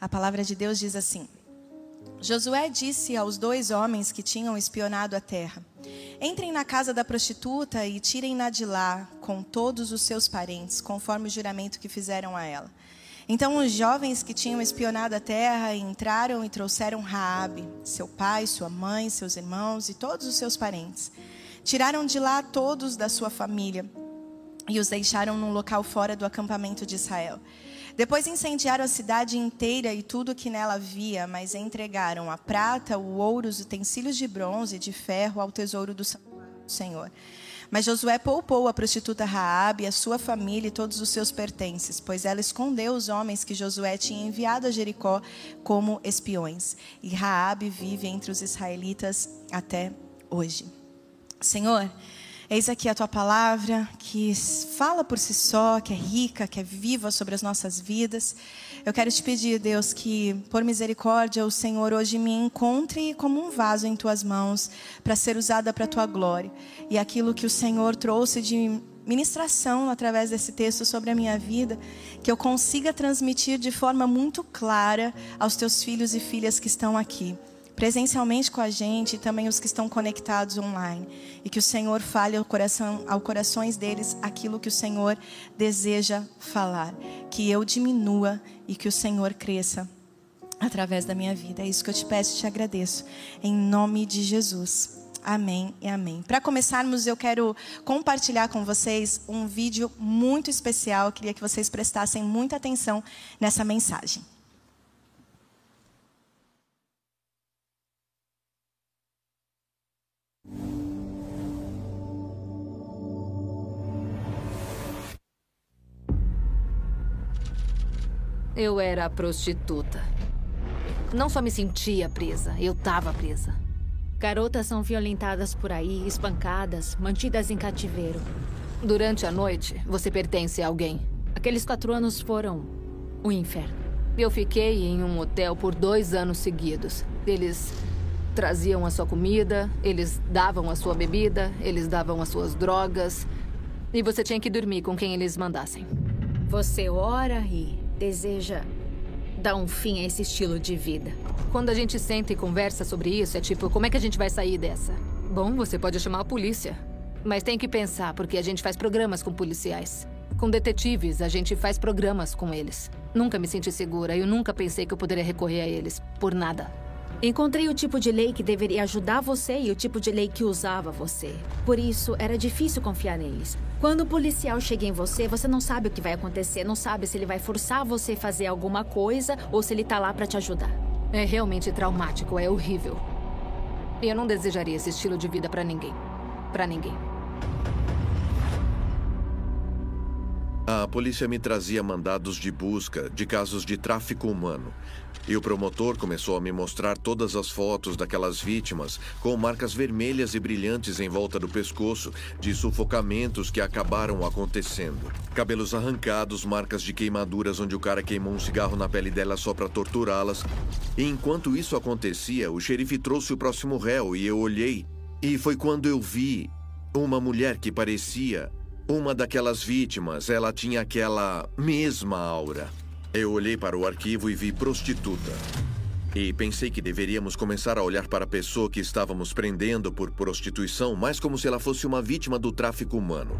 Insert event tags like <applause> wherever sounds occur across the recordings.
A palavra de Deus diz assim: Josué disse aos dois homens que tinham espionado a terra: Entrem na casa da prostituta e tirem-na de lá com todos os seus parentes, conforme o juramento que fizeram a ela. Então os jovens que tinham espionado a terra entraram e trouxeram Raabe, seu pai, sua mãe, seus irmãos e todos os seus parentes. Tiraram de lá todos da sua família e os deixaram num local fora do acampamento de Israel. Depois incendiaram a cidade inteira e tudo que nela havia, mas entregaram a prata, o ouro, os utensílios de bronze e de ferro ao tesouro do Senhor. Mas Josué poupou a prostituta Raabe, a sua família e todos os seus pertences, pois ela escondeu os homens que Josué tinha enviado a Jericó como espiões. E Raabe vive entre os israelitas até hoje. Senhor, Eis aqui a tua palavra que fala por si só, que é rica, que é viva sobre as nossas vidas. Eu quero te pedir, Deus, que por misericórdia o Senhor hoje me encontre como um vaso em tuas mãos para ser usada para a tua glória. E aquilo que o Senhor trouxe de ministração através desse texto sobre a minha vida, que eu consiga transmitir de forma muito clara aos teus filhos e filhas que estão aqui presencialmente com a gente e também os que estão conectados online. E que o Senhor fale ao coração, ao corações deles aquilo que o Senhor deseja falar. Que eu diminua e que o Senhor cresça através da minha vida. É isso que eu te peço e te agradeço. Em nome de Jesus. Amém e amém. Para começarmos, eu quero compartilhar com vocês um vídeo muito especial. Eu queria que vocês prestassem muita atenção nessa mensagem. Eu era prostituta. Não só me sentia presa, eu estava presa. Garotas são violentadas por aí, espancadas, mantidas em cativeiro. Durante a noite, você pertence a alguém. Aqueles quatro anos foram o inferno. Eu fiquei em um hotel por dois anos seguidos. Eles traziam a sua comida, eles davam a sua bebida, eles davam as suas drogas. E você tinha que dormir com quem eles mandassem. Você ora e deseja dar um fim a esse estilo de vida. Quando a gente senta e conversa sobre isso, é tipo, como é que a gente vai sair dessa? Bom, você pode chamar a polícia. Mas tem que pensar, porque a gente faz programas com policiais. Com detetives, a gente faz programas com eles. Nunca me senti segura e eu nunca pensei que eu poderia recorrer a eles. Por nada. Encontrei o tipo de lei que deveria ajudar você e o tipo de lei que usava você. Por isso, era difícil confiar neles. Quando o policial chega em você, você não sabe o que vai acontecer, não sabe se ele vai forçar você a fazer alguma coisa ou se ele tá lá para te ajudar. É realmente traumático, é horrível. Eu não desejaria esse estilo de vida para ninguém. Para ninguém. A polícia me trazia mandados de busca de casos de tráfico humano. E o promotor começou a me mostrar todas as fotos daquelas vítimas com marcas vermelhas e brilhantes em volta do pescoço, de sufocamentos que acabaram acontecendo. Cabelos arrancados, marcas de queimaduras onde o cara queimou um cigarro na pele dela só para torturá-las. E enquanto isso acontecia, o xerife trouxe o próximo réu e eu olhei. E foi quando eu vi uma mulher que parecia uma daquelas vítimas. Ela tinha aquela mesma aura. Eu olhei para o arquivo e vi prostituta. E pensei que deveríamos começar a olhar para a pessoa que estávamos prendendo por prostituição mais como se ela fosse uma vítima do tráfico humano.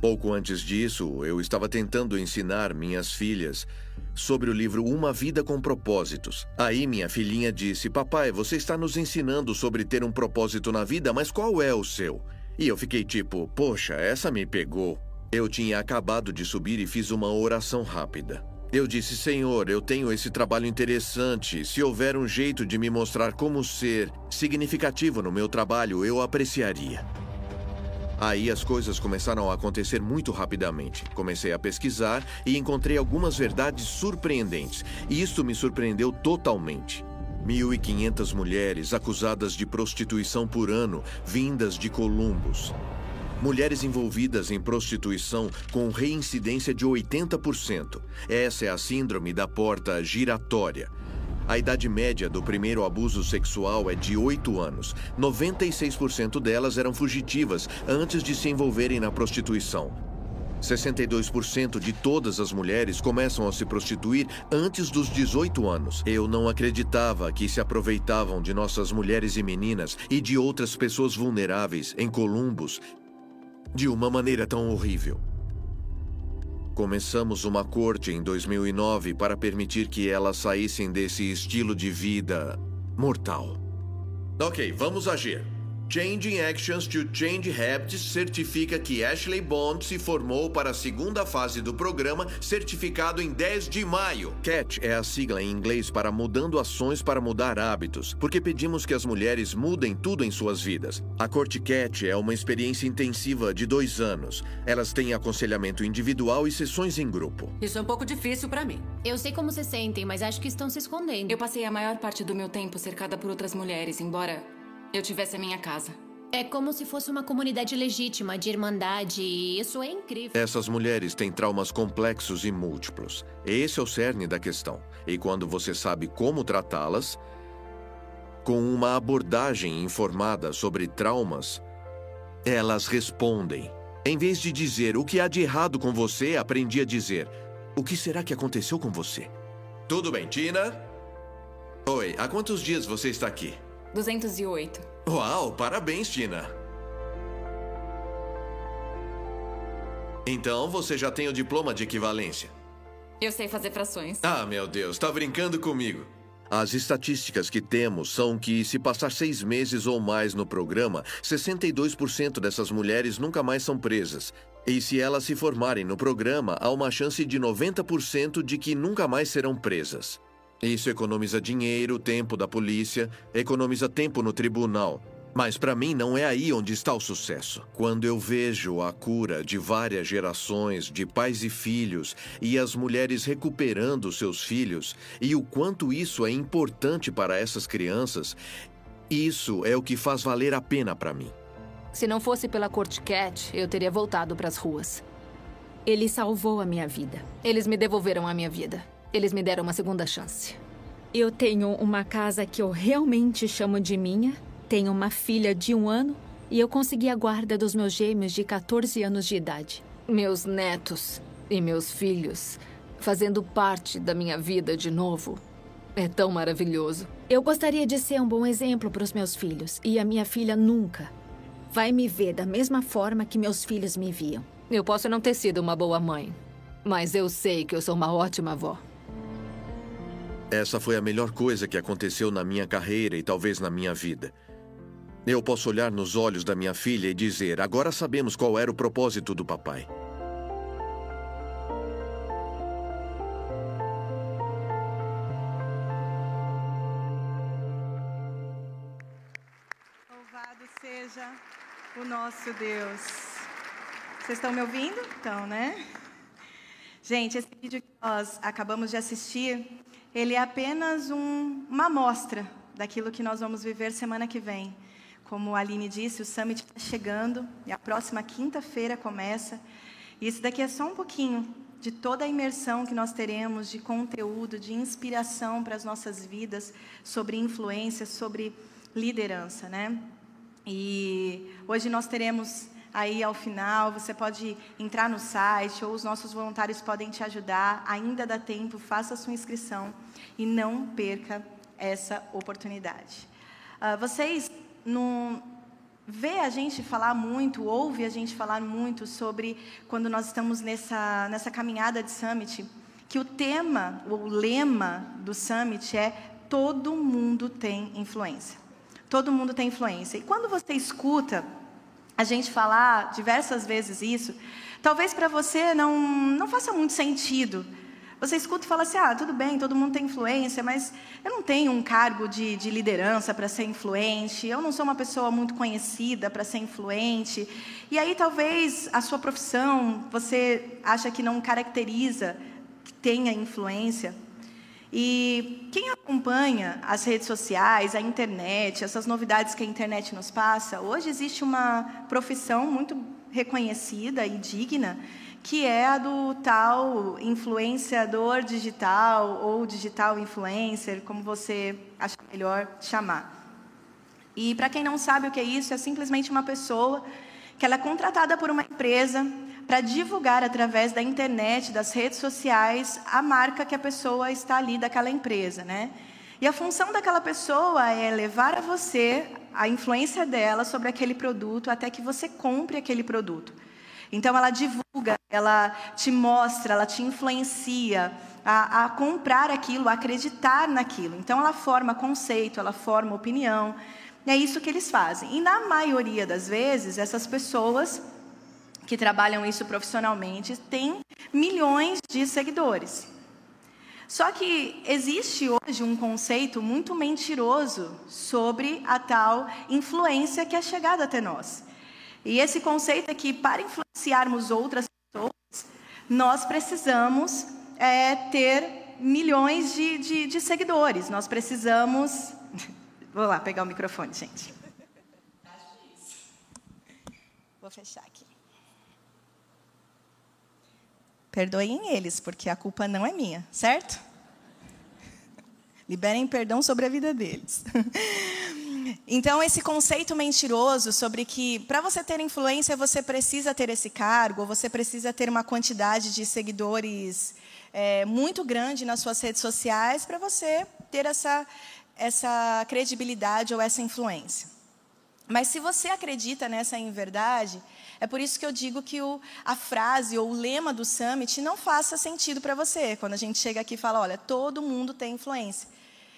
Pouco antes disso, eu estava tentando ensinar minhas filhas sobre o livro Uma Vida com Propósitos. Aí minha filhinha disse: Papai, você está nos ensinando sobre ter um propósito na vida, mas qual é o seu? E eu fiquei tipo: Poxa, essa me pegou. Eu tinha acabado de subir e fiz uma oração rápida. Eu disse: Senhor, eu tenho esse trabalho interessante. Se houver um jeito de me mostrar como ser significativo no meu trabalho, eu apreciaria. Aí as coisas começaram a acontecer muito rapidamente. Comecei a pesquisar e encontrei algumas verdades surpreendentes. E isso me surpreendeu totalmente. 1.500 mulheres acusadas de prostituição por ano, vindas de Columbus. Mulheres envolvidas em prostituição com reincidência de 80%. Essa é a síndrome da porta giratória. A idade média do primeiro abuso sexual é de 8 anos. 96% delas eram fugitivas antes de se envolverem na prostituição. 62% de todas as mulheres começam a se prostituir antes dos 18 anos. Eu não acreditava que se aproveitavam de nossas mulheres e meninas e de outras pessoas vulneráveis em Columbus de uma maneira tão horrível. Começamos uma corte em 2009 para permitir que elas saíssem desse estilo de vida mortal. Ok, vamos agir. Changing Actions to Change Habits certifica que Ashley Bond se formou para a segunda fase do programa, certificado em 10 de maio. CAT é a sigla em inglês para Mudando Ações para Mudar Hábitos, porque pedimos que as mulheres mudem tudo em suas vidas. A Corte CAT é uma experiência intensiva de dois anos. Elas têm aconselhamento individual e sessões em grupo. Isso é um pouco difícil para mim. Eu sei como se sentem, mas acho que estão se escondendo. Eu passei a maior parte do meu tempo cercada por outras mulheres, embora eu tivesse a minha casa. É como se fosse uma comunidade legítima de irmandade e isso é incrível. Essas mulheres têm traumas complexos e múltiplos. Esse é o cerne da questão. E quando você sabe como tratá-las, com uma abordagem informada sobre traumas, elas respondem. Em vez de dizer o que há de errado com você, aprendi a dizer: o que será que aconteceu com você? Tudo bem, Tina? Oi, há quantos dias você está aqui? 208. Uau, parabéns, Tina. Então você já tem o diploma de equivalência. Eu sei fazer frações. Ah, meu Deus, tá brincando comigo. As estatísticas que temos são que, se passar seis meses ou mais no programa, 62% dessas mulheres nunca mais são presas. E se elas se formarem no programa, há uma chance de 90% de que nunca mais serão presas. Isso economiza dinheiro, tempo da polícia, economiza tempo no tribunal. Mas para mim não é aí onde está o sucesso. Quando eu vejo a cura de várias gerações de pais e filhos e as mulheres recuperando seus filhos e o quanto isso é importante para essas crianças, isso é o que faz valer a pena para mim. Se não fosse pela Corte Cat, eu teria voltado para as ruas. Ele salvou a minha vida. Eles me devolveram a minha vida. Eles me deram uma segunda chance. Eu tenho uma casa que eu realmente chamo de minha, tenho uma filha de um ano e eu consegui a guarda dos meus gêmeos de 14 anos de idade. Meus netos e meus filhos fazendo parte da minha vida de novo. É tão maravilhoso. Eu gostaria de ser um bom exemplo para os meus filhos e a minha filha nunca vai me ver da mesma forma que meus filhos me viam. Eu posso não ter sido uma boa mãe, mas eu sei que eu sou uma ótima avó. Essa foi a melhor coisa que aconteceu na minha carreira e talvez na minha vida. Eu posso olhar nos olhos da minha filha e dizer: agora sabemos qual era o propósito do papai. Louvado seja o nosso Deus. Vocês estão me ouvindo? Então, né? Gente, esse vídeo que nós acabamos de assistir ele é apenas um, uma amostra daquilo que nós vamos viver semana que vem. Como a Aline disse, o Summit está chegando e a próxima quinta-feira começa. E isso daqui é só um pouquinho de toda a imersão que nós teremos de conteúdo, de inspiração para as nossas vidas sobre influência, sobre liderança, né? E hoje nós teremos aí ao final, você pode entrar no site ou os nossos voluntários podem te ajudar. Ainda dá tempo, faça a sua inscrição e não perca essa oportunidade. Uh, vocês não vê a gente falar muito, ouve a gente falar muito sobre quando nós estamos nessa nessa caminhada de summit, que o tema, o lema do summit é todo mundo tem influência. Todo mundo tem influência. E quando você escuta a gente falar diversas vezes isso, talvez para você não, não faça muito sentido. Você escuta e fala assim: ah, tudo bem, todo mundo tem influência, mas eu não tenho um cargo de, de liderança para ser influente, eu não sou uma pessoa muito conhecida para ser influente. E aí talvez a sua profissão você acha que não caracteriza que tenha influência. E quem acompanha as redes sociais, a internet, essas novidades que a internet nos passa, hoje existe uma profissão muito reconhecida e digna, que é a do tal influenciador digital ou digital influencer, como você acha melhor chamar. E para quem não sabe o que é isso, é simplesmente uma pessoa que ela é contratada por uma empresa para divulgar através da internet, das redes sociais, a marca que a pessoa está ali daquela empresa, né? E a função daquela pessoa é levar a você a influência dela sobre aquele produto até que você compre aquele produto. Então ela divulga, ela te mostra, ela te influencia a, a comprar aquilo, a acreditar naquilo. Então ela forma conceito, ela forma opinião. É isso que eles fazem. E na maioria das vezes, essas pessoas que trabalham isso profissionalmente têm milhões de seguidores. Só que existe hoje um conceito muito mentiroso sobre a tal influência que é chegada até nós. E esse conceito é que para influenciarmos outras pessoas, nós precisamos é, ter milhões de, de, de seguidores. Nós precisamos. <laughs> Vou lá pegar o microfone, gente. Vou fechar aqui. Perdoem eles, porque a culpa não é minha, certo? <laughs> Liberem perdão sobre a vida deles. <laughs> Então, esse conceito mentiroso sobre que para você ter influência você precisa ter esse cargo, ou você precisa ter uma quantidade de seguidores é, muito grande nas suas redes sociais para você ter essa, essa credibilidade ou essa influência. Mas se você acredita nessa em verdade, é por isso que eu digo que o, a frase ou o lema do Summit não faça sentido para você. Quando a gente chega aqui e fala, olha, todo mundo tem influência.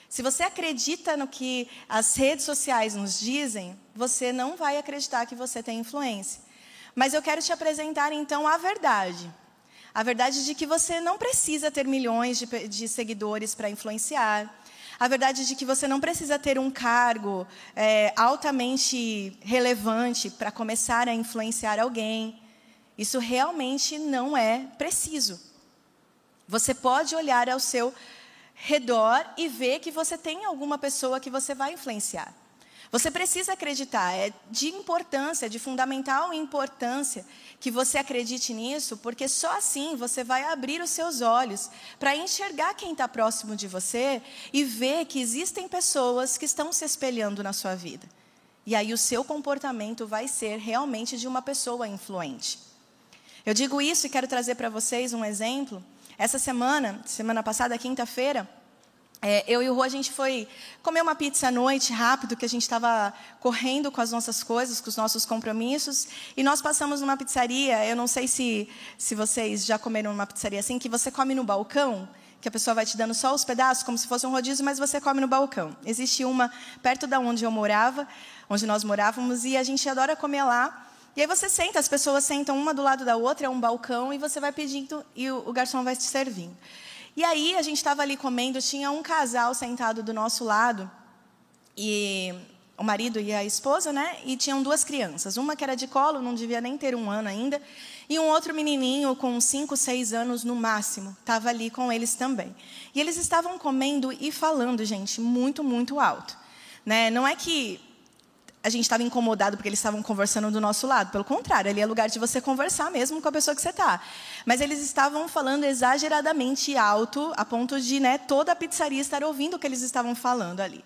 Se você acredita no que as redes sociais nos dizem, você não vai acreditar que você tem influência. Mas eu quero te apresentar então a verdade. A verdade de que você não precisa ter milhões de, de seguidores para influenciar. A verdade de que você não precisa ter um cargo é, altamente relevante para começar a influenciar alguém. Isso realmente não é preciso. Você pode olhar ao seu redor e ver que você tem alguma pessoa que você vai influenciar. Você precisa acreditar, é de importância, de fundamental importância que você acredite nisso, porque só assim você vai abrir os seus olhos para enxergar quem está próximo de você e ver que existem pessoas que estão se espelhando na sua vida. E aí o seu comportamento vai ser realmente de uma pessoa influente. Eu digo isso e quero trazer para vocês um exemplo essa semana, semana passada, quinta-feira, é, eu e o Rô, a gente foi comer uma pizza à noite, rápido, que a gente estava correndo com as nossas coisas, com os nossos compromissos. E nós passamos numa pizzaria, eu não sei se, se vocês já comeram numa pizzaria assim, que você come no balcão, que a pessoa vai te dando só os pedaços, como se fosse um rodízio, mas você come no balcão. Existe uma perto da onde eu morava, onde nós morávamos, e a gente adora comer lá. E aí você senta, as pessoas sentam uma do lado da outra, é um balcão, e você vai pedindo e o, o garçom vai te servindo. E aí a gente estava ali comendo, tinha um casal sentado do nosso lado, e o marido e a esposa, né? E tinham duas crianças, uma que era de colo, não devia nem ter um ano ainda, e um outro menininho com cinco, seis anos no máximo, estava ali com eles também. E eles estavam comendo e falando, gente, muito, muito alto. Né? Não é que a gente estava incomodado porque eles estavam conversando do nosso lado. Pelo contrário, ali é lugar de você conversar mesmo com a pessoa que você está. Mas eles estavam falando exageradamente alto, a ponto de né, toda a pizzaria estar ouvindo o que eles estavam falando ali.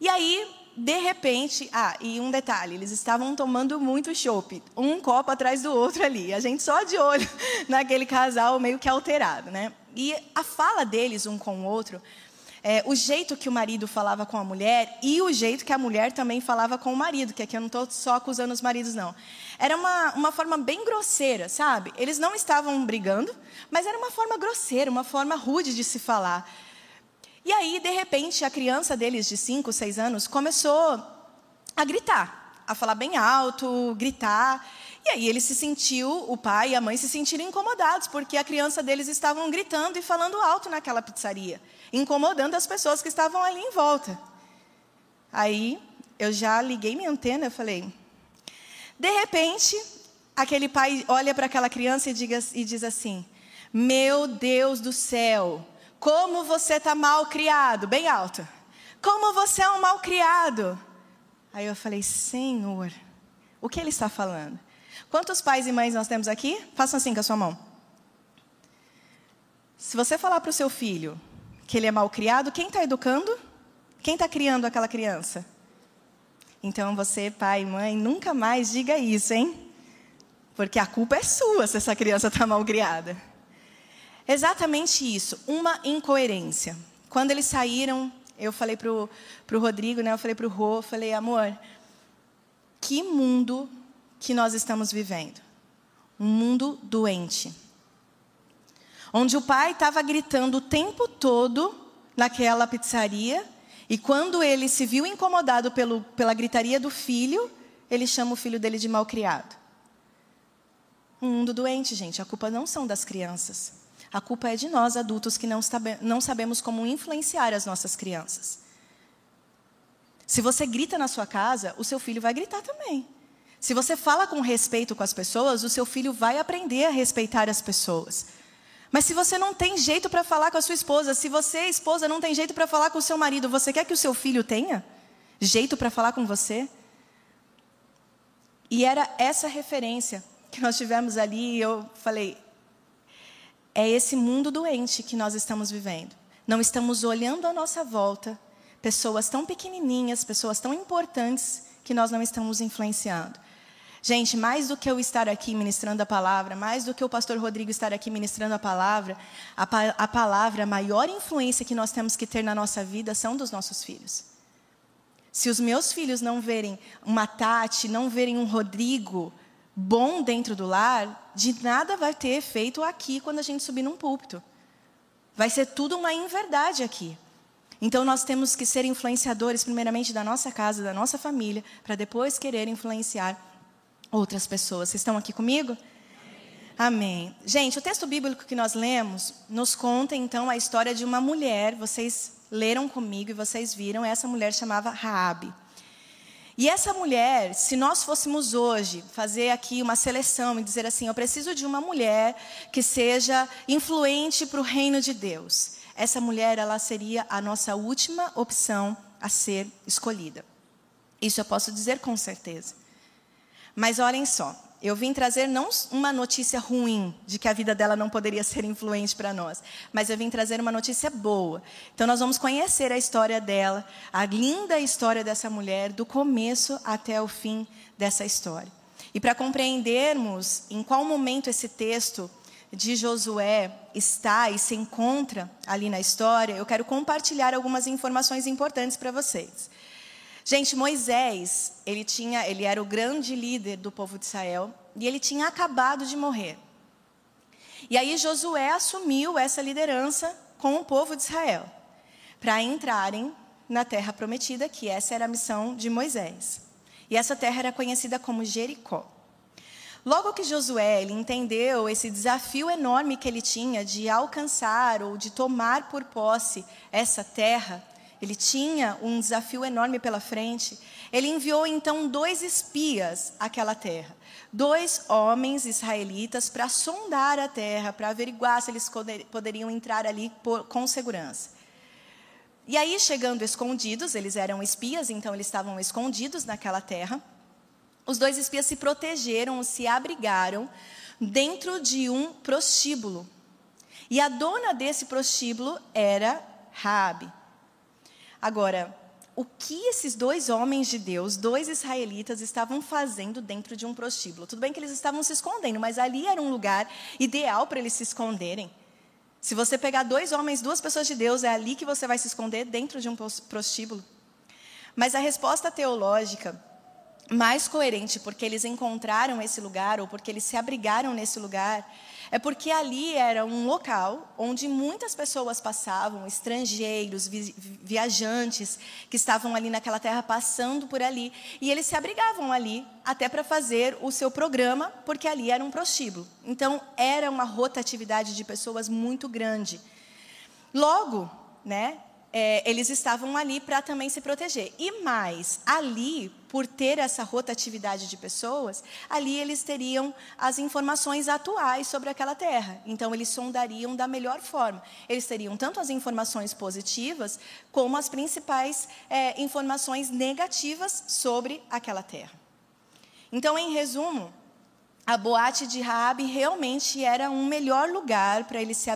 E aí, de repente, ah, e um detalhe, eles estavam tomando muito chopp, um copo atrás do outro ali. A gente só de olho <laughs> naquele casal meio que alterado, né? E a fala deles um com o outro é, o jeito que o marido falava com a mulher e o jeito que a mulher também falava com o marido, que aqui eu não estou só acusando os maridos, não. Era uma, uma forma bem grosseira, sabe? Eles não estavam brigando, mas era uma forma grosseira, uma forma rude de se falar. E aí, de repente, a criança deles, de 5, 6 anos, começou a gritar, a falar bem alto, gritar. E aí ele se sentiu, o pai e a mãe se sentiram incomodados, porque a criança deles estavam gritando e falando alto naquela pizzaria incomodando as pessoas que estavam ali em volta. Aí eu já liguei minha antena e falei. De repente, aquele pai olha para aquela criança e, diga, e diz assim: Meu Deus do céu, como você está mal criado, bem alto. Como você é um mal criado. Aí eu falei: Senhor, o que ele está falando? Quantos pais e mães nós temos aqui? Façam assim com a sua mão. Se você falar para o seu filho, que ele é mal criado, quem está educando? Quem está criando aquela criança? Então você, pai e mãe, nunca mais diga isso, hein? Porque a culpa é sua se essa criança está mal criada. Exatamente isso, uma incoerência. Quando eles saíram, eu falei para o Rodrigo, né, eu falei para o Rô, falei, amor, que mundo que nós estamos vivendo? Um mundo doente. Onde o pai estava gritando o tempo todo naquela pizzaria, e quando ele se viu incomodado pelo, pela gritaria do filho, ele chama o filho dele de malcriado. Um mundo doente, gente. A culpa não são das crianças. A culpa é de nós, adultos, que não, sabe, não sabemos como influenciar as nossas crianças. Se você grita na sua casa, o seu filho vai gritar também. Se você fala com respeito com as pessoas, o seu filho vai aprender a respeitar as pessoas. Mas se você não tem jeito para falar com a sua esposa, se você, esposa, não tem jeito para falar com o seu marido, você quer que o seu filho tenha jeito para falar com você? E era essa referência que nós tivemos ali, e eu falei: é esse mundo doente que nós estamos vivendo. Não estamos olhando à nossa volta pessoas tão pequenininhas, pessoas tão importantes que nós não estamos influenciando. Gente, mais do que eu estar aqui ministrando a palavra, mais do que o pastor Rodrigo estar aqui ministrando a palavra, a, pa a palavra, a maior influência que nós temos que ter na nossa vida são dos nossos filhos. Se os meus filhos não verem uma Tati, não verem um Rodrigo bom dentro do lar, de nada vai ter efeito aqui quando a gente subir num púlpito. Vai ser tudo uma inverdade aqui. Então nós temos que ser influenciadores, primeiramente, da nossa casa, da nossa família, para depois querer influenciar outras pessoas. Vocês estão aqui comigo? Amém. Gente, o texto bíblico que nós lemos nos conta então a história de uma mulher. Vocês leram comigo e vocês viram. Essa mulher chamava Raabe. E essa mulher, se nós fôssemos hoje fazer aqui uma seleção e dizer assim, eu preciso de uma mulher que seja influente para o reino de Deus. Essa mulher, ela seria a nossa última opção a ser escolhida. Isso eu posso dizer com certeza. Mas olhem só, eu vim trazer não uma notícia ruim de que a vida dela não poderia ser influente para nós, mas eu vim trazer uma notícia boa. Então nós vamos conhecer a história dela, a linda história dessa mulher, do começo até o fim dessa história. E para compreendermos em qual momento esse texto de Josué está e se encontra ali na história, eu quero compartilhar algumas informações importantes para vocês. Gente, Moisés, ele tinha, ele era o grande líder do povo de Israel e ele tinha acabado de morrer. E aí Josué assumiu essa liderança com o povo de Israel para entrarem na terra prometida, que essa era a missão de Moisés. E essa terra era conhecida como Jericó. Logo que Josué entendeu esse desafio enorme que ele tinha de alcançar ou de tomar por posse essa terra, ele tinha um desafio enorme pela frente. Ele enviou então dois espias àquela terra. Dois homens israelitas para sondar a terra, para averiguar se eles poderiam entrar ali por, com segurança. E aí, chegando escondidos, eles eram espias, então eles estavam escondidos naquela terra. Os dois espias se protegeram, se abrigaram dentro de um prostíbulo. E a dona desse prostíbulo era Raabe. Agora, o que esses dois homens de Deus, dois israelitas, estavam fazendo dentro de um prostíbulo? Tudo bem que eles estavam se escondendo, mas ali era um lugar ideal para eles se esconderem. Se você pegar dois homens, duas pessoas de Deus, é ali que você vai se esconder dentro de um prostíbulo. Mas a resposta teológica mais coerente, porque eles encontraram esse lugar ou porque eles se abrigaram nesse lugar, é porque ali era um local onde muitas pessoas passavam, estrangeiros, viajantes que estavam ali naquela terra passando por ali, e eles se abrigavam ali até para fazer o seu programa, porque ali era um prostíbulo. Então era uma rotatividade de pessoas muito grande. Logo, né, é, eles estavam ali para também se proteger. E mais, ali, por ter essa rotatividade de pessoas, ali eles teriam as informações atuais sobre aquela terra. Então, eles sondariam da melhor forma. Eles teriam tanto as informações positivas, como as principais é, informações negativas sobre aquela terra. Então, em resumo, a boate de Raabe realmente era um melhor lugar para eles se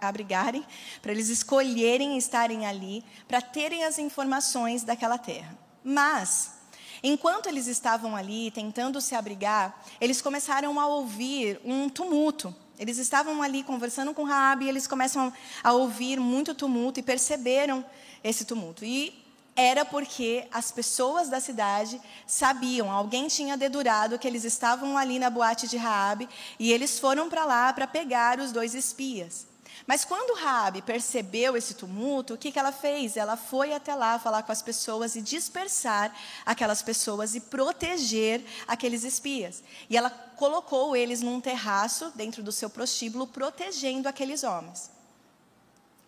abrigarem, para eles escolherem estarem ali, para terem as informações daquela terra. Mas Enquanto eles estavam ali tentando se abrigar, eles começaram a ouvir um tumulto. Eles estavam ali conversando com Raabe e eles começam a ouvir muito tumulto e perceberam esse tumulto. E era porque as pessoas da cidade sabiam, alguém tinha dedurado que eles estavam ali na boate de Raabe e eles foram para lá para pegar os dois espias. Mas quando Raabe percebeu esse tumulto, o que, que ela fez? Ela foi até lá falar com as pessoas e dispersar aquelas pessoas e proteger aqueles espias. E ela colocou eles num terraço dentro do seu prostíbulo, protegendo aqueles homens.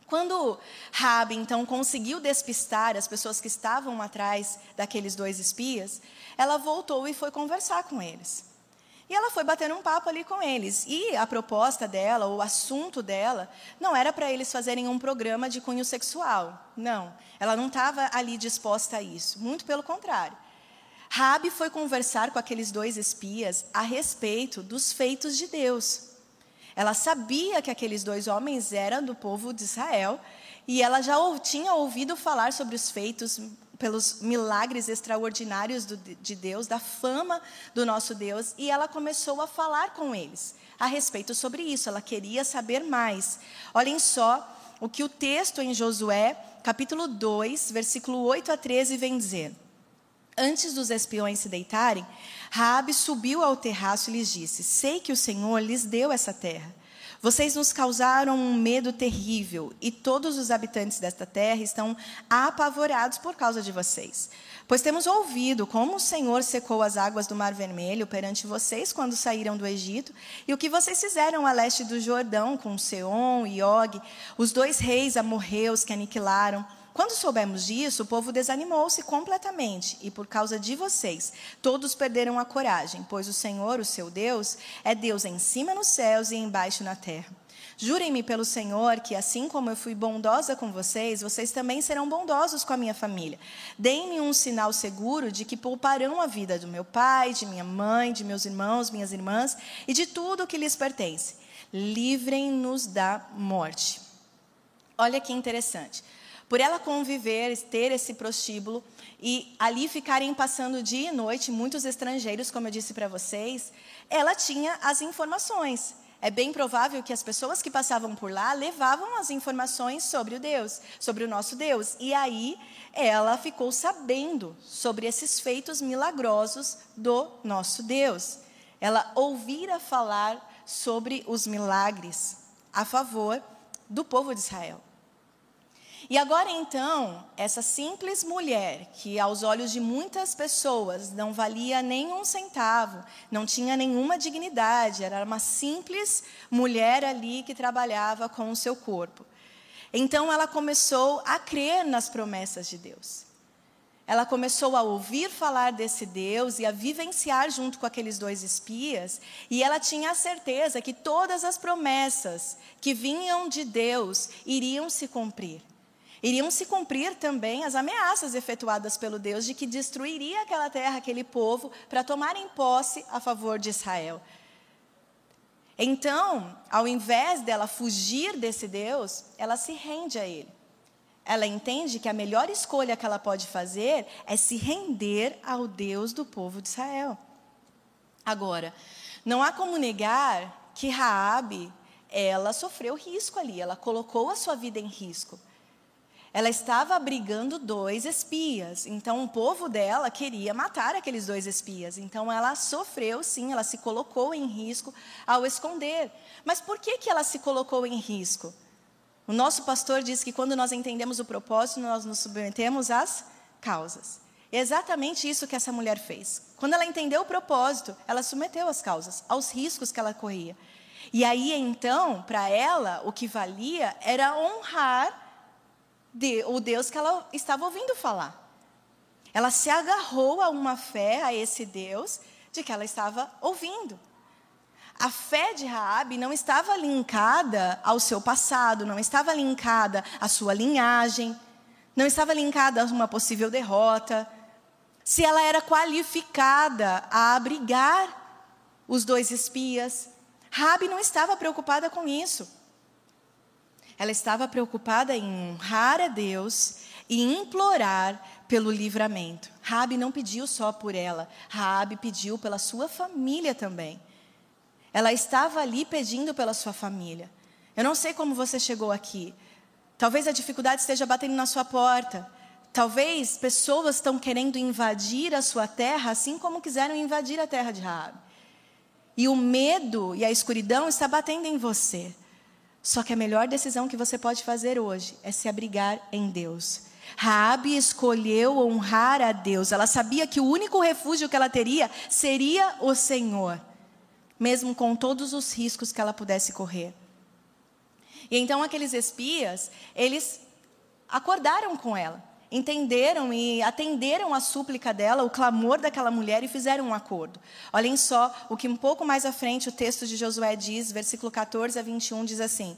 Quando Raabe então conseguiu despistar as pessoas que estavam atrás daqueles dois espias, ela voltou e foi conversar com eles. E ela foi bater um papo ali com eles. E a proposta dela, o assunto dela, não era para eles fazerem um programa de cunho sexual. Não. Ela não estava ali disposta a isso. Muito pelo contrário. Rabi foi conversar com aqueles dois espias a respeito dos feitos de Deus. Ela sabia que aqueles dois homens eram do povo de Israel e ela já tinha ouvido falar sobre os feitos pelos milagres extraordinários de Deus, da fama do nosso Deus, e ela começou a falar com eles a respeito sobre isso. Ela queria saber mais. Olhem só o que o texto em Josué, capítulo 2, versículo 8 a 13, vem dizer. Antes dos espiões se deitarem, Raabe subiu ao terraço e lhes disse: Sei que o Senhor lhes deu essa terra. Vocês nos causaram um medo terrível, e todos os habitantes desta terra estão apavorados por causa de vocês. Pois temos ouvido como o Senhor secou as águas do Mar Vermelho perante vocês quando saíram do Egito, e o que vocês fizeram a leste do Jordão com Seom e Og, os dois reis amorreus que aniquilaram. Quando soubemos disso, o povo desanimou-se completamente, e por causa de vocês, todos perderam a coragem, pois o Senhor, o seu Deus, é Deus em cima nos céus e embaixo na terra. Jurem-me pelo Senhor que, assim como eu fui bondosa com vocês, vocês também serão bondosos com a minha família. Deem-me um sinal seguro de que pouparão a vida do meu pai, de minha mãe, de meus irmãos, minhas irmãs e de tudo o que lhes pertence. Livrem-nos da morte. Olha que interessante. Por ela conviver, ter esse prostíbulo e ali ficarem passando dia e noite muitos estrangeiros, como eu disse para vocês, ela tinha as informações. É bem provável que as pessoas que passavam por lá levavam as informações sobre o Deus, sobre o nosso Deus. E aí ela ficou sabendo sobre esses feitos milagrosos do nosso Deus. Ela ouvira falar sobre os milagres a favor do povo de Israel. E agora então, essa simples mulher, que aos olhos de muitas pessoas não valia nem um centavo, não tinha nenhuma dignidade, era uma simples mulher ali que trabalhava com o seu corpo. Então ela começou a crer nas promessas de Deus. Ela começou a ouvir falar desse Deus e a vivenciar junto com aqueles dois espias, e ela tinha a certeza que todas as promessas que vinham de Deus iriam se cumprir. Iriam se cumprir também as ameaças efetuadas pelo Deus de que destruiria aquela terra, aquele povo, para tomarem posse a favor de Israel. Então, ao invés dela fugir desse Deus, ela se rende a ele. Ela entende que a melhor escolha que ela pode fazer é se render ao Deus do povo de Israel. Agora, não há como negar que Raabe, ela sofreu risco ali, ela colocou a sua vida em risco. Ela estava abrigando dois espias. Então, o povo dela queria matar aqueles dois espias. Então, ela sofreu, sim, ela se colocou em risco ao esconder. Mas por que, que ela se colocou em risco? O nosso pastor diz que quando nós entendemos o propósito, nós nos submetemos às causas. É exatamente isso que essa mulher fez. Quando ela entendeu o propósito, ela submeteu às causas, aos riscos que ela corria. E aí, então, para ela, o que valia era honrar de, o Deus que ela estava ouvindo falar. Ela se agarrou a uma fé, a esse Deus, de que ela estava ouvindo. A fé de Raabe não estava linkada ao seu passado, não estava linkada à sua linhagem, não estava linkada a uma possível derrota. Se ela era qualificada a abrigar os dois espias, Raabe não estava preocupada com isso. Ela estava preocupada em honrar a Deus e implorar pelo livramento. Raabe não pediu só por ela, Raabe pediu pela sua família também. Ela estava ali pedindo pela sua família. Eu não sei como você chegou aqui. Talvez a dificuldade esteja batendo na sua porta. Talvez pessoas estão querendo invadir a sua terra, assim como quiseram invadir a terra de Raabe. E o medo e a escuridão está batendo em você. Só que a melhor decisão que você pode fazer hoje é se abrigar em Deus. Raabe escolheu honrar a Deus. Ela sabia que o único refúgio que ela teria seria o Senhor, mesmo com todos os riscos que ela pudesse correr. E então aqueles espias, eles acordaram com ela entenderam e atenderam a súplica dela, o clamor daquela mulher e fizeram um acordo. Olhem só o que um pouco mais à frente o texto de Josué diz, versículo 14 a 21 diz assim: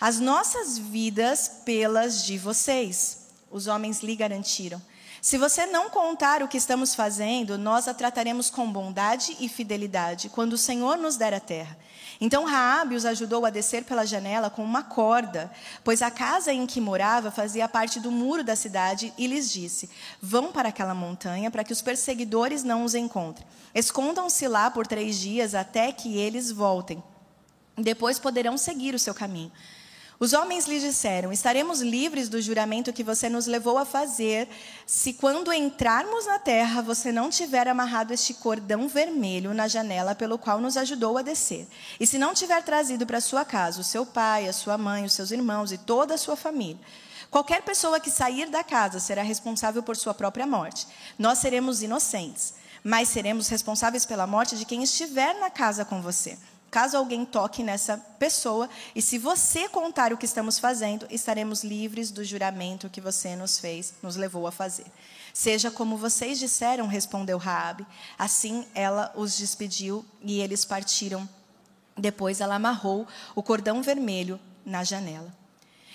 As nossas vidas pelas de vocês, os homens lhe garantiram. Se você não contar o que estamos fazendo, nós a trataremos com bondade e fidelidade quando o Senhor nos der a terra. Então Raabe os ajudou a descer pela janela com uma corda, pois a casa em que morava fazia parte do muro da cidade, e lhes disse: Vão para aquela montanha para que os perseguidores não os encontrem. Escondam-se lá por três dias até que eles voltem. Depois poderão seguir o seu caminho. Os homens lhe disseram: Estaremos livres do juramento que você nos levou a fazer, se quando entrarmos na terra você não tiver amarrado este cordão vermelho na janela pelo qual nos ajudou a descer. E se não tiver trazido para sua casa o seu pai, a sua mãe, os seus irmãos e toda a sua família. Qualquer pessoa que sair da casa será responsável por sua própria morte. Nós seremos inocentes, mas seremos responsáveis pela morte de quem estiver na casa com você caso alguém toque nessa pessoa, e se você contar o que estamos fazendo, estaremos livres do juramento que você nos fez, nos levou a fazer. Seja como vocês disseram, respondeu Raabe. Assim ela os despediu e eles partiram. Depois ela amarrou o cordão vermelho na janela.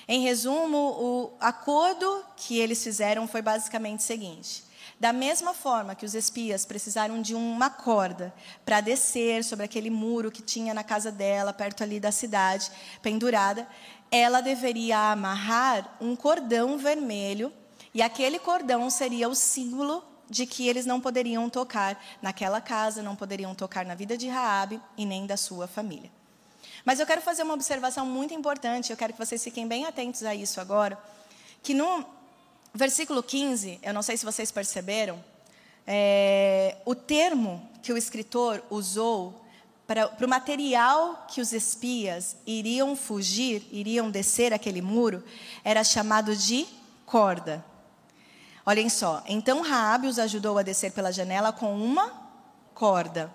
Em resumo, o acordo que eles fizeram foi basicamente o seguinte: da mesma forma que os espias precisaram de uma corda para descer sobre aquele muro que tinha na casa dela, perto ali da cidade, pendurada, ela deveria amarrar um cordão vermelho, e aquele cordão seria o símbolo de que eles não poderiam tocar naquela casa, não poderiam tocar na vida de Raabe e nem da sua família. Mas eu quero fazer uma observação muito importante, eu quero que vocês fiquem bem atentos a isso agora, que no versículo 15, eu não sei se vocês perceberam, é, o termo que o escritor usou para, o material que os espias iriam fugir, iriam descer aquele muro, era chamado de corda. Olhem só, então Raabe os ajudou a descer pela janela com uma corda.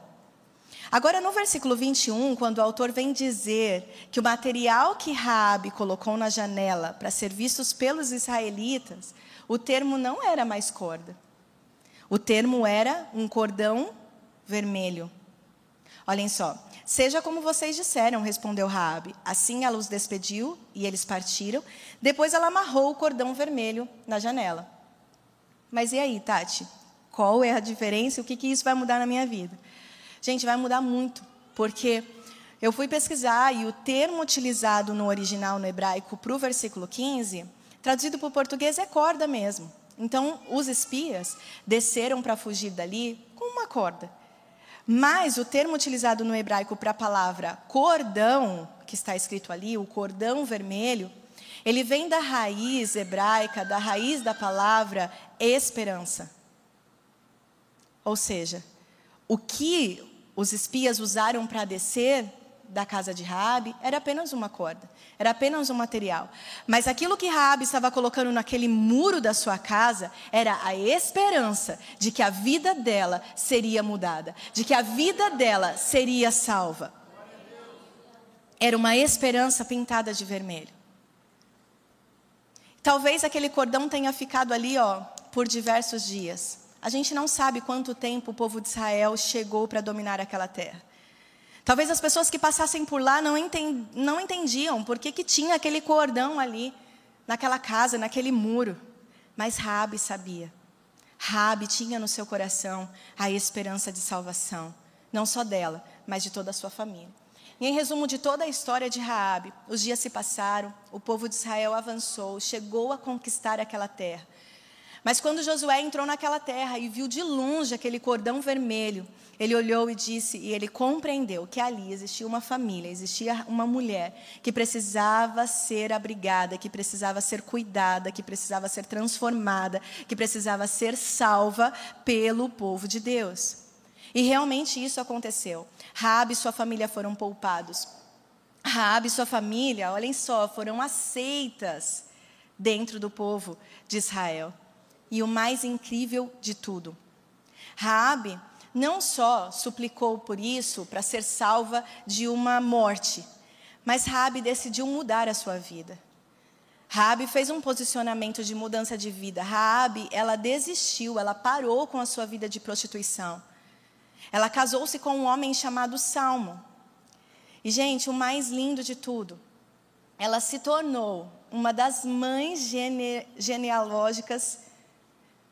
Agora, no versículo 21, quando o autor vem dizer que o material que Raabe colocou na janela para ser vistos pelos israelitas o termo não era mais corda. O termo era um cordão vermelho. Olhem só. Seja como vocês disseram, respondeu Raabe. Assim ela os despediu e eles partiram. Depois ela amarrou o cordão vermelho na janela. Mas e aí, Tati? Qual é a diferença? O que, que isso vai mudar na minha vida? Gente, vai mudar muito, porque eu fui pesquisar e o termo utilizado no original no hebraico para o versículo 15 Traduzido para o português é corda mesmo. Então, os espias desceram para fugir dali com uma corda. Mas o termo utilizado no hebraico para a palavra cordão, que está escrito ali, o cordão vermelho, ele vem da raiz hebraica, da raiz da palavra esperança. Ou seja, o que os espias usaram para descer da casa de Raabe era apenas uma corda, era apenas um material. Mas aquilo que Raabe estava colocando naquele muro da sua casa era a esperança de que a vida dela seria mudada, de que a vida dela seria salva. Era uma esperança pintada de vermelho. Talvez aquele cordão tenha ficado ali, ó, por diversos dias. A gente não sabe quanto tempo o povo de Israel chegou para dominar aquela terra. Talvez as pessoas que passassem por lá não, não entendiam por que, que tinha aquele cordão ali, naquela casa, naquele muro. Mas Rabi sabia. Rabi tinha no seu coração a esperança de salvação, não só dela, mas de toda a sua família. E em resumo de toda a história de Raabe, os dias se passaram, o povo de Israel avançou, chegou a conquistar aquela terra. Mas quando Josué entrou naquela terra e viu de longe aquele cordão vermelho, ele olhou e disse, e ele compreendeu que ali existia uma família, existia uma mulher que precisava ser abrigada, que precisava ser cuidada, que precisava ser transformada, que precisava ser salva pelo povo de Deus. E realmente isso aconteceu. Raabe e sua família foram poupados. Raabe e sua família, olhem só, foram aceitas dentro do povo de Israel. E o mais incrível de tudo, Raabe não só suplicou por isso para ser salva de uma morte, mas Rabi decidiu mudar a sua vida. Rabi fez um posicionamento de mudança de vida. Rabi, ela desistiu, ela parou com a sua vida de prostituição. Ela casou-se com um homem chamado Salmo. E gente, o mais lindo de tudo, ela se tornou uma das mães gene genealógicas,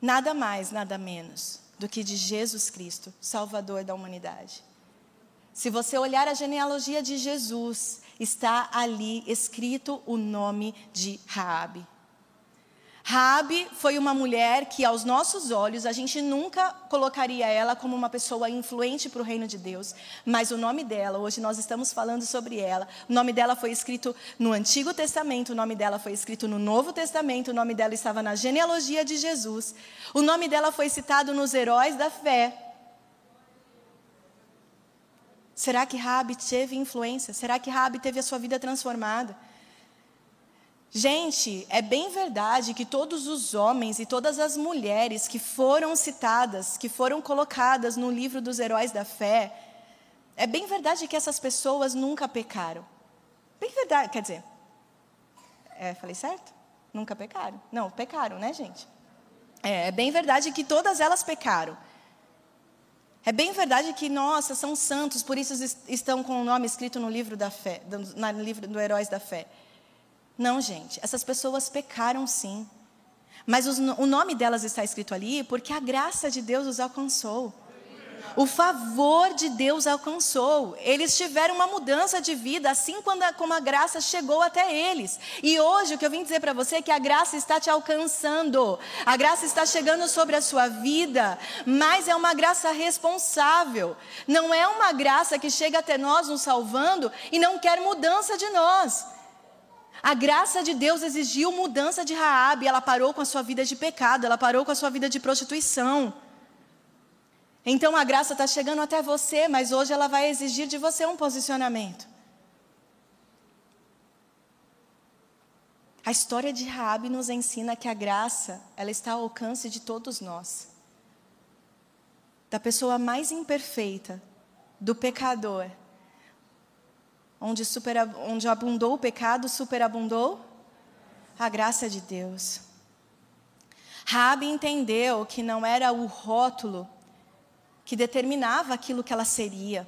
nada mais, nada menos do que de Jesus Cristo, Salvador da humanidade. Se você olhar a genealogia de Jesus, está ali escrito o nome de Raabe. Raabe foi uma mulher que, aos nossos olhos, a gente nunca colocaria ela como uma pessoa influente para o reino de Deus, mas o nome dela, hoje nós estamos falando sobre ela, o nome dela foi escrito no Antigo Testamento, o nome dela foi escrito no Novo Testamento, o nome dela estava na genealogia de Jesus, o nome dela foi citado nos heróis da fé. Será que Raabe teve influência? Será que Raabe teve a sua vida transformada? Gente, é bem verdade que todos os homens e todas as mulheres que foram citadas, que foram colocadas no livro dos heróis da fé, é bem verdade que essas pessoas nunca pecaram. Bem verdade, quer dizer, é, falei certo? Nunca pecaram? Não, pecaram, né, gente? É, é bem verdade que todas elas pecaram. É bem verdade que, nossa, são santos, por isso estão com o nome escrito no livro da fé, no livro do Heróis da Fé. Não, gente, essas pessoas pecaram sim. Mas os, o nome delas está escrito ali porque a graça de Deus os alcançou. O favor de Deus alcançou. Eles tiveram uma mudança de vida, assim quando como a graça chegou até eles. E hoje o que eu vim dizer para você é que a graça está te alcançando. A graça está chegando sobre a sua vida, mas é uma graça responsável. Não é uma graça que chega até nós nos salvando e não quer mudança de nós. A graça de Deus exigiu mudança de Raabe, ela parou com a sua vida de pecado, ela parou com a sua vida de prostituição. Então a graça está chegando até você, mas hoje ela vai exigir de você um posicionamento. A história de Raabe nos ensina que a graça, ela está ao alcance de todos nós. Da pessoa mais imperfeita, do pecador, onde, super, onde abundou o pecado, superabundou a graça de Deus. Rabi entendeu que não era o rótulo que determinava aquilo que ela seria.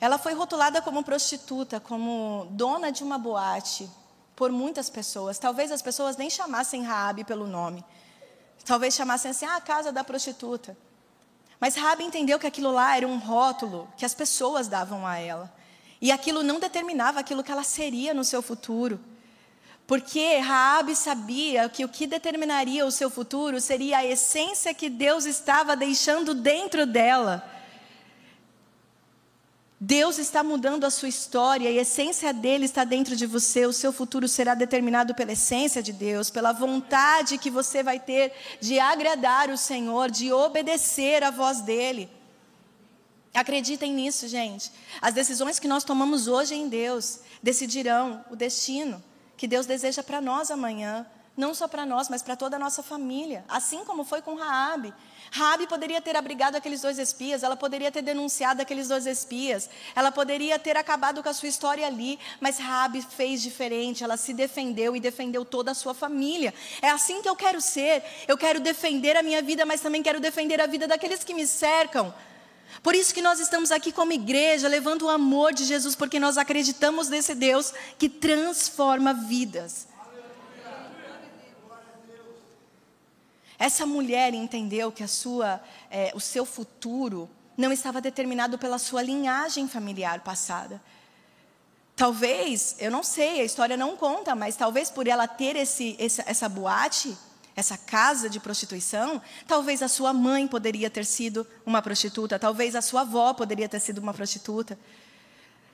Ela foi rotulada como prostituta, como dona de uma boate, por muitas pessoas. Talvez as pessoas nem chamassem Raabe pelo nome. Talvez chamassem assim, ah, a casa da prostituta. Mas Raabe entendeu que aquilo lá era um rótulo que as pessoas davam a ela. E aquilo não determinava aquilo que ela seria no seu futuro. Porque Raabe sabia que o que determinaria o seu futuro seria a essência que Deus estava deixando dentro dela. Deus está mudando a sua história e a essência dele está dentro de você. O seu futuro será determinado pela essência de Deus, pela vontade que você vai ter de agradar o Senhor, de obedecer à voz dele. Acreditem nisso, gente. As decisões que nós tomamos hoje em Deus decidirão o destino que Deus deseja para nós amanhã, não só para nós, mas para toda a nossa família. Assim como foi com Raabe. Raabe poderia ter abrigado aqueles dois espias, ela poderia ter denunciado aqueles dois espias, ela poderia ter acabado com a sua história ali, mas Raabe fez diferente, ela se defendeu e defendeu toda a sua família. É assim que eu quero ser. Eu quero defender a minha vida, mas também quero defender a vida daqueles que me cercam. Por isso que nós estamos aqui como igreja, levando o amor de Jesus, porque nós acreditamos nesse Deus que transforma vidas. Essa mulher entendeu que a sua, é, o seu futuro não estava determinado pela sua linhagem familiar passada. Talvez, eu não sei, a história não conta, mas talvez por ela ter esse, essa, essa boate, essa casa de prostituição, talvez a sua mãe poderia ter sido uma prostituta, talvez a sua avó poderia ter sido uma prostituta.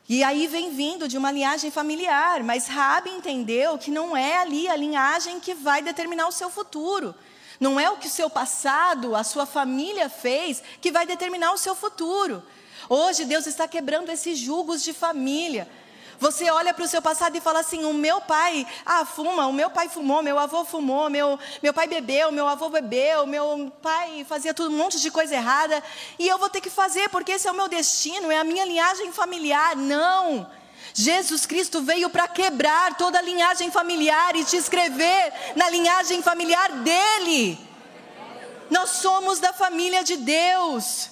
E aí vem vindo de uma linhagem familiar, mas Rabi entendeu que não é ali a linhagem que vai determinar o seu futuro. Não é o que o seu passado, a sua família fez que vai determinar o seu futuro. Hoje Deus está quebrando esses julgos de família. Você olha para o seu passado e fala assim: o meu pai, ah, fuma, o meu pai fumou, meu avô fumou, meu, meu pai bebeu, meu avô bebeu, meu pai fazia tudo, um monte de coisa errada, e eu vou ter que fazer porque esse é o meu destino, é a minha linhagem familiar. Não! Jesus Cristo veio para quebrar toda a linhagem familiar e te escrever na linhagem familiar dele. Nós somos da família de Deus.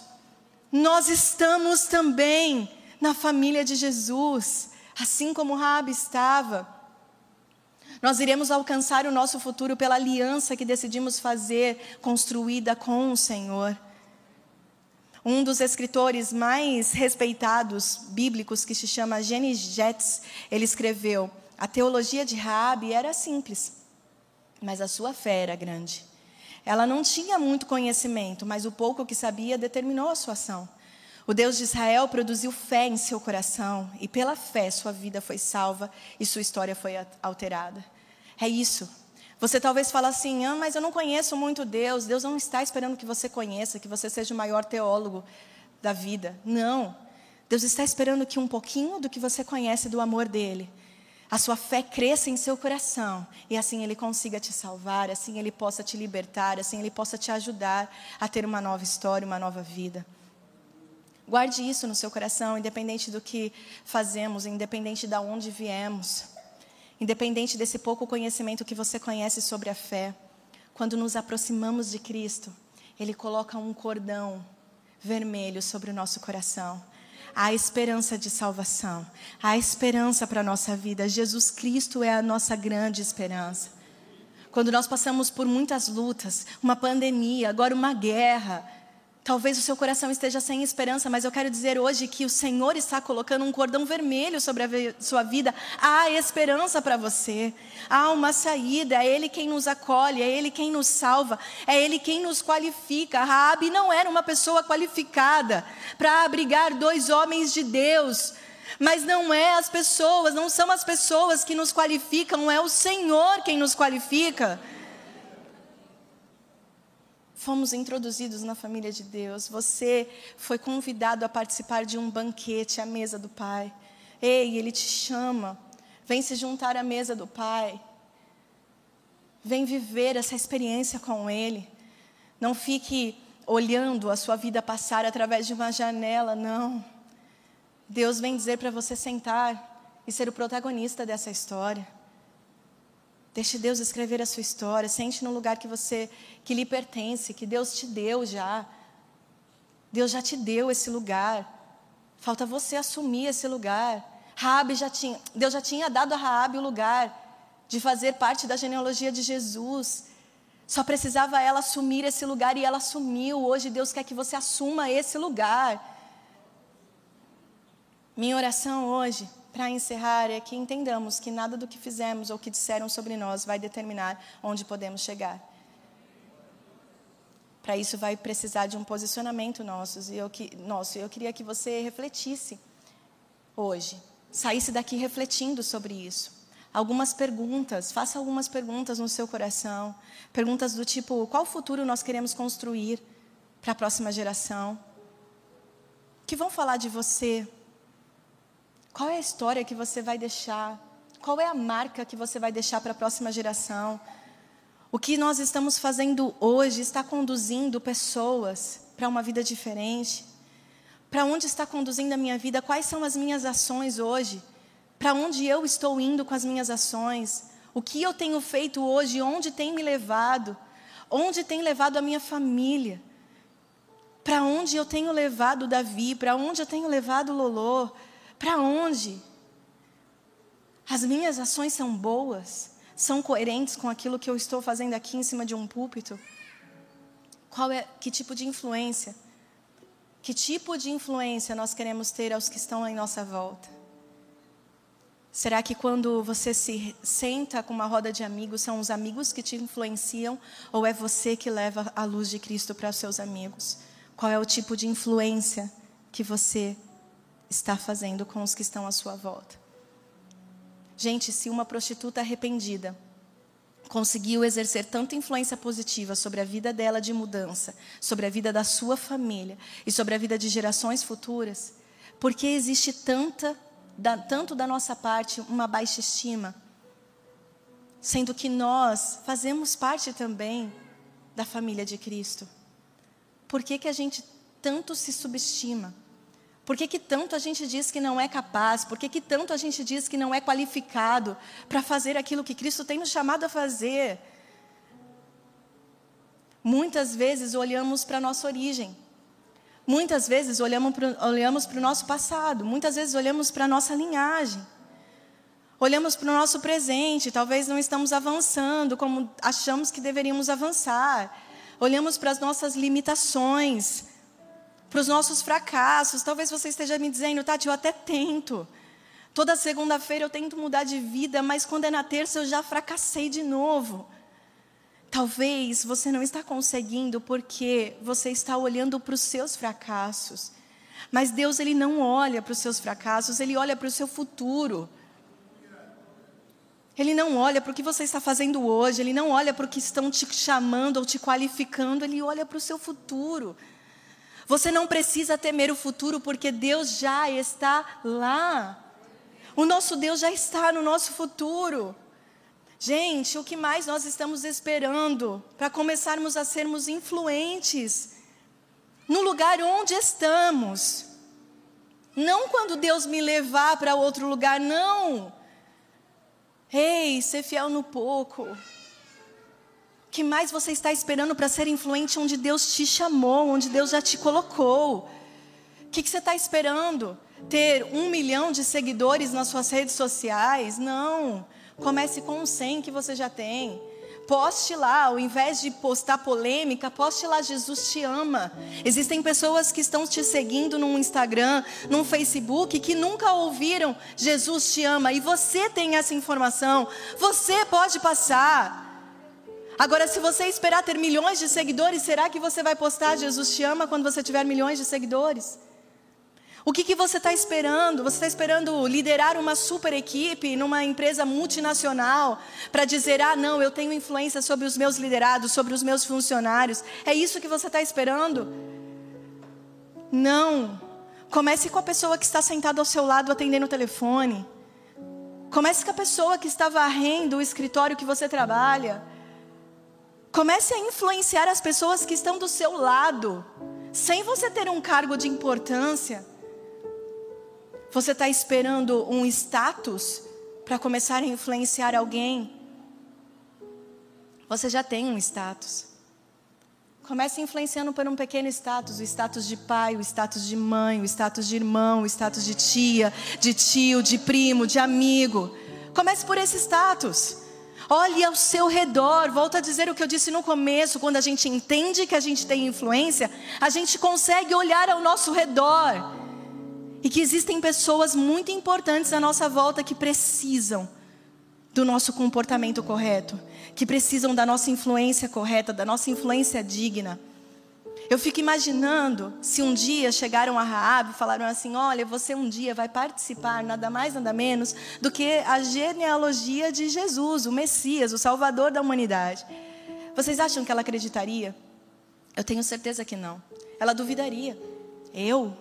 Nós estamos também na família de Jesus assim como Rabi estava. Nós iremos alcançar o nosso futuro pela aliança que decidimos fazer, construída com o Senhor. Um dos escritores mais respeitados bíblicos, que se chama Jenny Jetz, ele escreveu: A teologia de Raabe era simples, mas a sua fé era grande. Ela não tinha muito conhecimento, mas o pouco que sabia determinou a sua ação. O Deus de Israel produziu fé em seu coração e pela fé sua vida foi salva e sua história foi alterada. É isso. Você talvez fale assim, ah, mas eu não conheço muito Deus. Deus não está esperando que você conheça, que você seja o maior teólogo da vida. Não. Deus está esperando que um pouquinho do que você conhece do amor dele, a sua fé cresça em seu coração e assim ele consiga te salvar, assim ele possa te libertar, assim ele possa te ajudar a ter uma nova história, uma nova vida. Guarde isso no seu coração, independente do que fazemos, independente de onde viemos, independente desse pouco conhecimento que você conhece sobre a fé. Quando nos aproximamos de Cristo, Ele coloca um cordão vermelho sobre o nosso coração. Há esperança de salvação, há esperança para a nossa vida. Jesus Cristo é a nossa grande esperança. Quando nós passamos por muitas lutas, uma pandemia, agora uma guerra, Talvez o seu coração esteja sem esperança, mas eu quero dizer hoje que o Senhor está colocando um cordão vermelho sobre a sua vida. Há esperança para você. Há uma saída. É Ele quem nos acolhe, é Ele quem nos salva, é Ele quem nos qualifica. Raabe não era uma pessoa qualificada para abrigar dois homens de Deus. Mas não é as pessoas, não são as pessoas que nos qualificam, é o Senhor quem nos qualifica fomos introduzidos na família de Deus. Você foi convidado a participar de um banquete à mesa do Pai. Ei, Ele te chama. Vem se juntar à mesa do Pai. Vem viver essa experiência com Ele. Não fique olhando a sua vida passar através de uma janela, não. Deus vem dizer para você sentar e ser o protagonista dessa história. Deixe Deus escrever a sua história. Sente no lugar que você que lhe pertence, que Deus te deu já. Deus já te deu esse lugar. Falta você assumir esse lugar. Raabe já tinha, Deus já tinha dado a Raabe o lugar de fazer parte da genealogia de Jesus. Só precisava ela assumir esse lugar e ela assumiu. Hoje Deus quer que você assuma esse lugar. Minha oração hoje para encerrar, é que entendamos que nada do que fizemos ou que disseram sobre nós vai determinar onde podemos chegar. Para isso vai precisar de um posicionamento nosso. E eu, que, nosso. eu queria que você refletisse hoje, saísse daqui refletindo sobre isso. Algumas perguntas, faça algumas perguntas no seu coração. Perguntas do tipo: qual futuro nós queremos construir para a próxima geração? Que vão falar de você, qual é a história que você vai deixar? Qual é a marca que você vai deixar para a próxima geração? O que nós estamos fazendo hoje está conduzindo pessoas para uma vida diferente? Para onde está conduzindo a minha vida? Quais são as minhas ações hoje? Para onde eu estou indo com as minhas ações? O que eu tenho feito hoje? Onde tem me levado? Onde tem levado a minha família? Para onde eu tenho levado Davi? Para onde eu tenho levado Lolô? Para onde? As minhas ações são boas? São coerentes com aquilo que eu estou fazendo aqui em cima de um púlpito? Qual é que tipo de influência? Que tipo de influência nós queremos ter aos que estão em nossa volta? Será que quando você se senta com uma roda de amigos, são os amigos que te influenciam ou é você que leva a luz de Cristo para os seus amigos? Qual é o tipo de influência que você está fazendo com os que estão à sua volta? Gente, se uma prostituta arrependida conseguiu exercer tanta influência positiva sobre a vida dela de mudança, sobre a vida da sua família e sobre a vida de gerações futuras, por que existe tanta da, tanto da nossa parte, uma baixa estima, sendo que nós fazemos parte também da família de Cristo. Por que, que a gente tanto se subestima? Por que, que tanto a gente diz que não é capaz? Por que, que tanto a gente diz que não é qualificado para fazer aquilo que Cristo tem nos chamado a fazer? Muitas vezes olhamos para a nossa origem. Muitas vezes olhamos para o nosso passado, muitas vezes olhamos para a nossa linhagem. Olhamos para o nosso presente, talvez não estamos avançando como achamos que deveríamos avançar. Olhamos para as nossas limitações, para os nossos fracassos. Talvez você esteja me dizendo, Tati, eu até tento. Toda segunda-feira eu tento mudar de vida, mas quando é na terça eu já fracassei de novo. Talvez você não está conseguindo porque você está olhando para os seus fracassos. Mas Deus ele não olha para os seus fracassos, ele olha para o seu futuro. Ele não olha para o que você está fazendo hoje, ele não olha para o que estão te chamando ou te qualificando, ele olha para o seu futuro. Você não precisa temer o futuro porque Deus já está lá. O nosso Deus já está no nosso futuro. Gente, o que mais nós estamos esperando para começarmos a sermos influentes no lugar onde estamos? Não quando Deus me levar para outro lugar, não. Ei, ser fiel no pouco. Que mais você está esperando para ser influente onde Deus te chamou, onde Deus já te colocou? O que, que você está esperando? Ter um milhão de seguidores nas suas redes sociais? Não. Comece com um 100 que você já tem. Poste lá, ao invés de postar polêmica, poste lá, Jesus te ama. Existem pessoas que estão te seguindo no Instagram, no Facebook, que nunca ouviram Jesus te ama. E você tem essa informação, você pode passar. Agora, se você esperar ter milhões de seguidores, será que você vai postar Jesus te ama quando você tiver milhões de seguidores? O que, que você está esperando? Você está esperando liderar uma super equipe numa empresa multinacional para dizer: ah, não, eu tenho influência sobre os meus liderados, sobre os meus funcionários. É isso que você está esperando? Não. Comece com a pessoa que está sentada ao seu lado atendendo o telefone. Comece com a pessoa que está varrendo o escritório que você trabalha. Comece a influenciar as pessoas que estão do seu lado, sem você ter um cargo de importância. Você está esperando um status para começar a influenciar alguém? Você já tem um status. Comece influenciando por um pequeno status, o status de pai, o status de mãe, o status de irmão, o status de tia, de tio, de primo, de amigo. Comece por esse status. Olhe ao seu redor. Volto a dizer o que eu disse no começo: quando a gente entende que a gente tem influência, a gente consegue olhar ao nosso redor e que existem pessoas muito importantes à nossa volta que precisam do nosso comportamento correto, que precisam da nossa influência correta, da nossa influência digna. Eu fico imaginando se um dia chegaram a Raab e falaram assim: "Olha, você um dia vai participar nada mais nada menos do que a genealogia de Jesus, o Messias, o Salvador da humanidade". Vocês acham que ela acreditaria? Eu tenho certeza que não. Ela duvidaria. Eu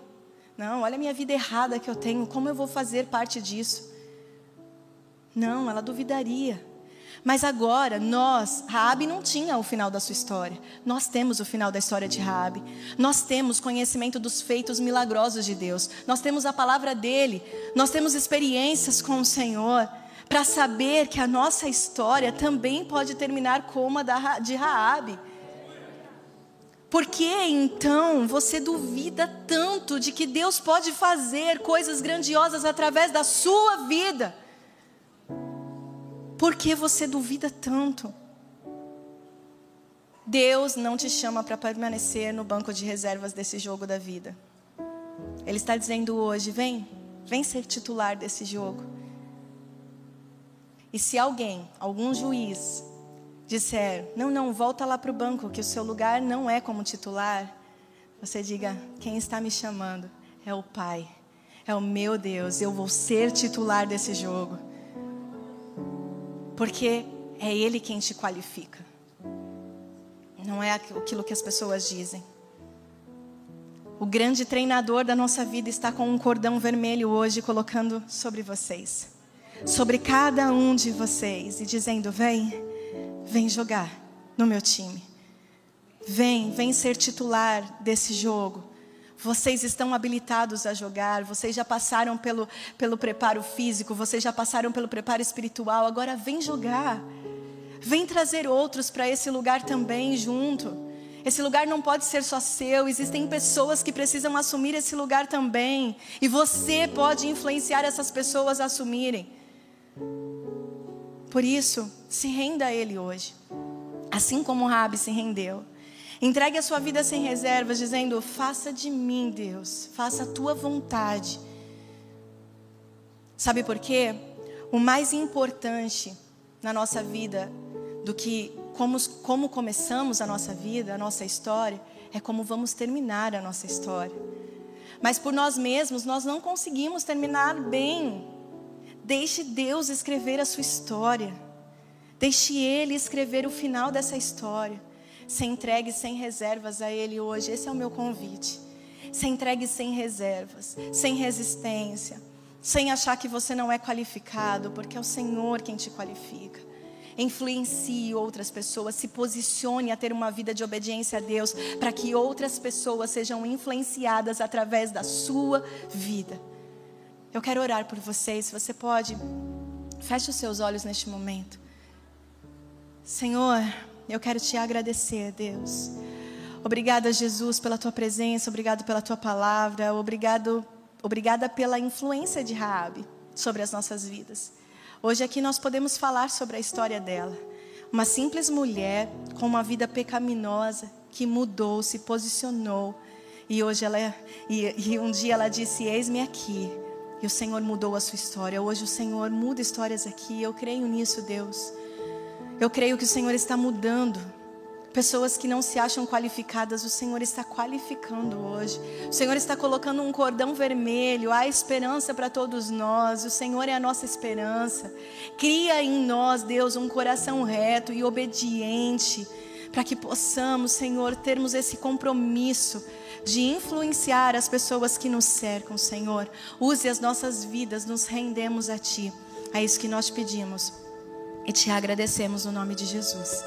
não, olha a minha vida errada que eu tenho, como eu vou fazer parte disso? Não, ela duvidaria. Mas agora, nós, Raabe não tinha o final da sua história. Nós temos o final da história de Raabe. Nós temos conhecimento dos feitos milagrosos de Deus. Nós temos a palavra dele. Nós temos experiências com o Senhor para saber que a nossa história também pode terminar como a de Raabe. Por que então você duvida tanto de que Deus pode fazer coisas grandiosas através da sua vida? Por que você duvida tanto? Deus não te chama para permanecer no banco de reservas desse jogo da vida. Ele está dizendo hoje: vem, vem ser titular desse jogo. E se alguém, algum juiz, disser: Não, não, volta lá para o banco, que o seu lugar não é como titular, você diga: Quem está me chamando é o Pai, é o meu Deus, eu vou ser titular desse jogo. Porque é Ele quem te qualifica, não é aquilo que as pessoas dizem. O grande treinador da nossa vida está com um cordão vermelho hoje colocando sobre vocês, sobre cada um de vocês e dizendo: vem, vem jogar no meu time. Vem, vem ser titular desse jogo. Vocês estão habilitados a jogar, vocês já passaram pelo, pelo preparo físico, vocês já passaram pelo preparo espiritual, agora vem jogar. Vem trazer outros para esse lugar também junto. Esse lugar não pode ser só seu, existem pessoas que precisam assumir esse lugar também. E você pode influenciar essas pessoas a assumirem. Por isso, se renda a Ele hoje. Assim como Rabi se rendeu. Entregue a sua vida sem reservas, dizendo: Faça de mim, Deus, faça a tua vontade. Sabe por quê? O mais importante na nossa vida do que como, como começamos a nossa vida, a nossa história, é como vamos terminar a nossa história. Mas por nós mesmos, nós não conseguimos terminar bem. Deixe Deus escrever a sua história. Deixe Ele escrever o final dessa história. Se entregue sem reservas a Ele hoje. Esse é o meu convite. Se entregue sem reservas, sem resistência, sem achar que você não é qualificado, porque é o Senhor quem te qualifica influencie outras pessoas, se posicione a ter uma vida de obediência a Deus, para que outras pessoas sejam influenciadas através da sua vida. Eu quero orar por vocês, se você pode, feche os seus olhos neste momento. Senhor, eu quero te agradecer, Deus. Obrigada, Jesus, pela tua presença, obrigado pela tua palavra, obrigado, obrigada pela influência de Raabe sobre as nossas vidas. Hoje aqui nós podemos falar sobre a história dela. Uma simples mulher com uma vida pecaminosa que mudou, se posicionou. E hoje ela e, e um dia ela disse: "Eis-me aqui". E o Senhor mudou a sua história. Hoje o Senhor muda histórias aqui. Eu creio nisso, Deus. Eu creio que o Senhor está mudando Pessoas que não se acham qualificadas, o Senhor está qualificando hoje. O Senhor está colocando um cordão vermelho, há esperança para todos nós. O Senhor é a nossa esperança. Cria em nós, Deus, um coração reto e obediente, para que possamos, Senhor, termos esse compromisso de influenciar as pessoas que nos cercam, Senhor. Use as nossas vidas, nos rendemos a Ti. É isso que nós pedimos e te agradecemos no nome de Jesus.